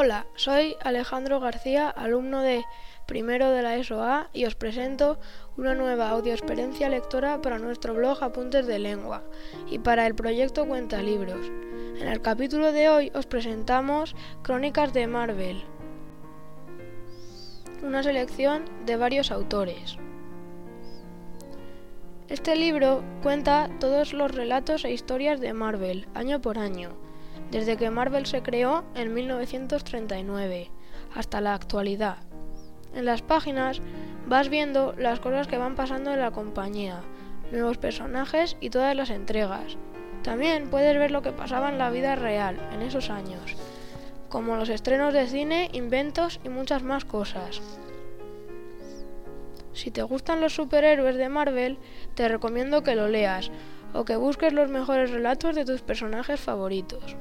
Hola, soy Alejandro García, alumno de primero de la ESOA y os presento una nueva audioexperiencia lectora para nuestro blog Apuntes de Lengua y para el proyecto Cuenta Libros. En el capítulo de hoy os presentamos Crónicas de Marvel, una selección de varios autores. Este libro cuenta todos los relatos e historias de Marvel, año por año desde que Marvel se creó en 1939 hasta la actualidad. En las páginas vas viendo las cosas que van pasando en la compañía, nuevos personajes y todas las entregas. También puedes ver lo que pasaba en la vida real en esos años, como los estrenos de cine, inventos y muchas más cosas. Si te gustan los superhéroes de Marvel, te recomiendo que lo leas o que busques los mejores relatos de tus personajes favoritos.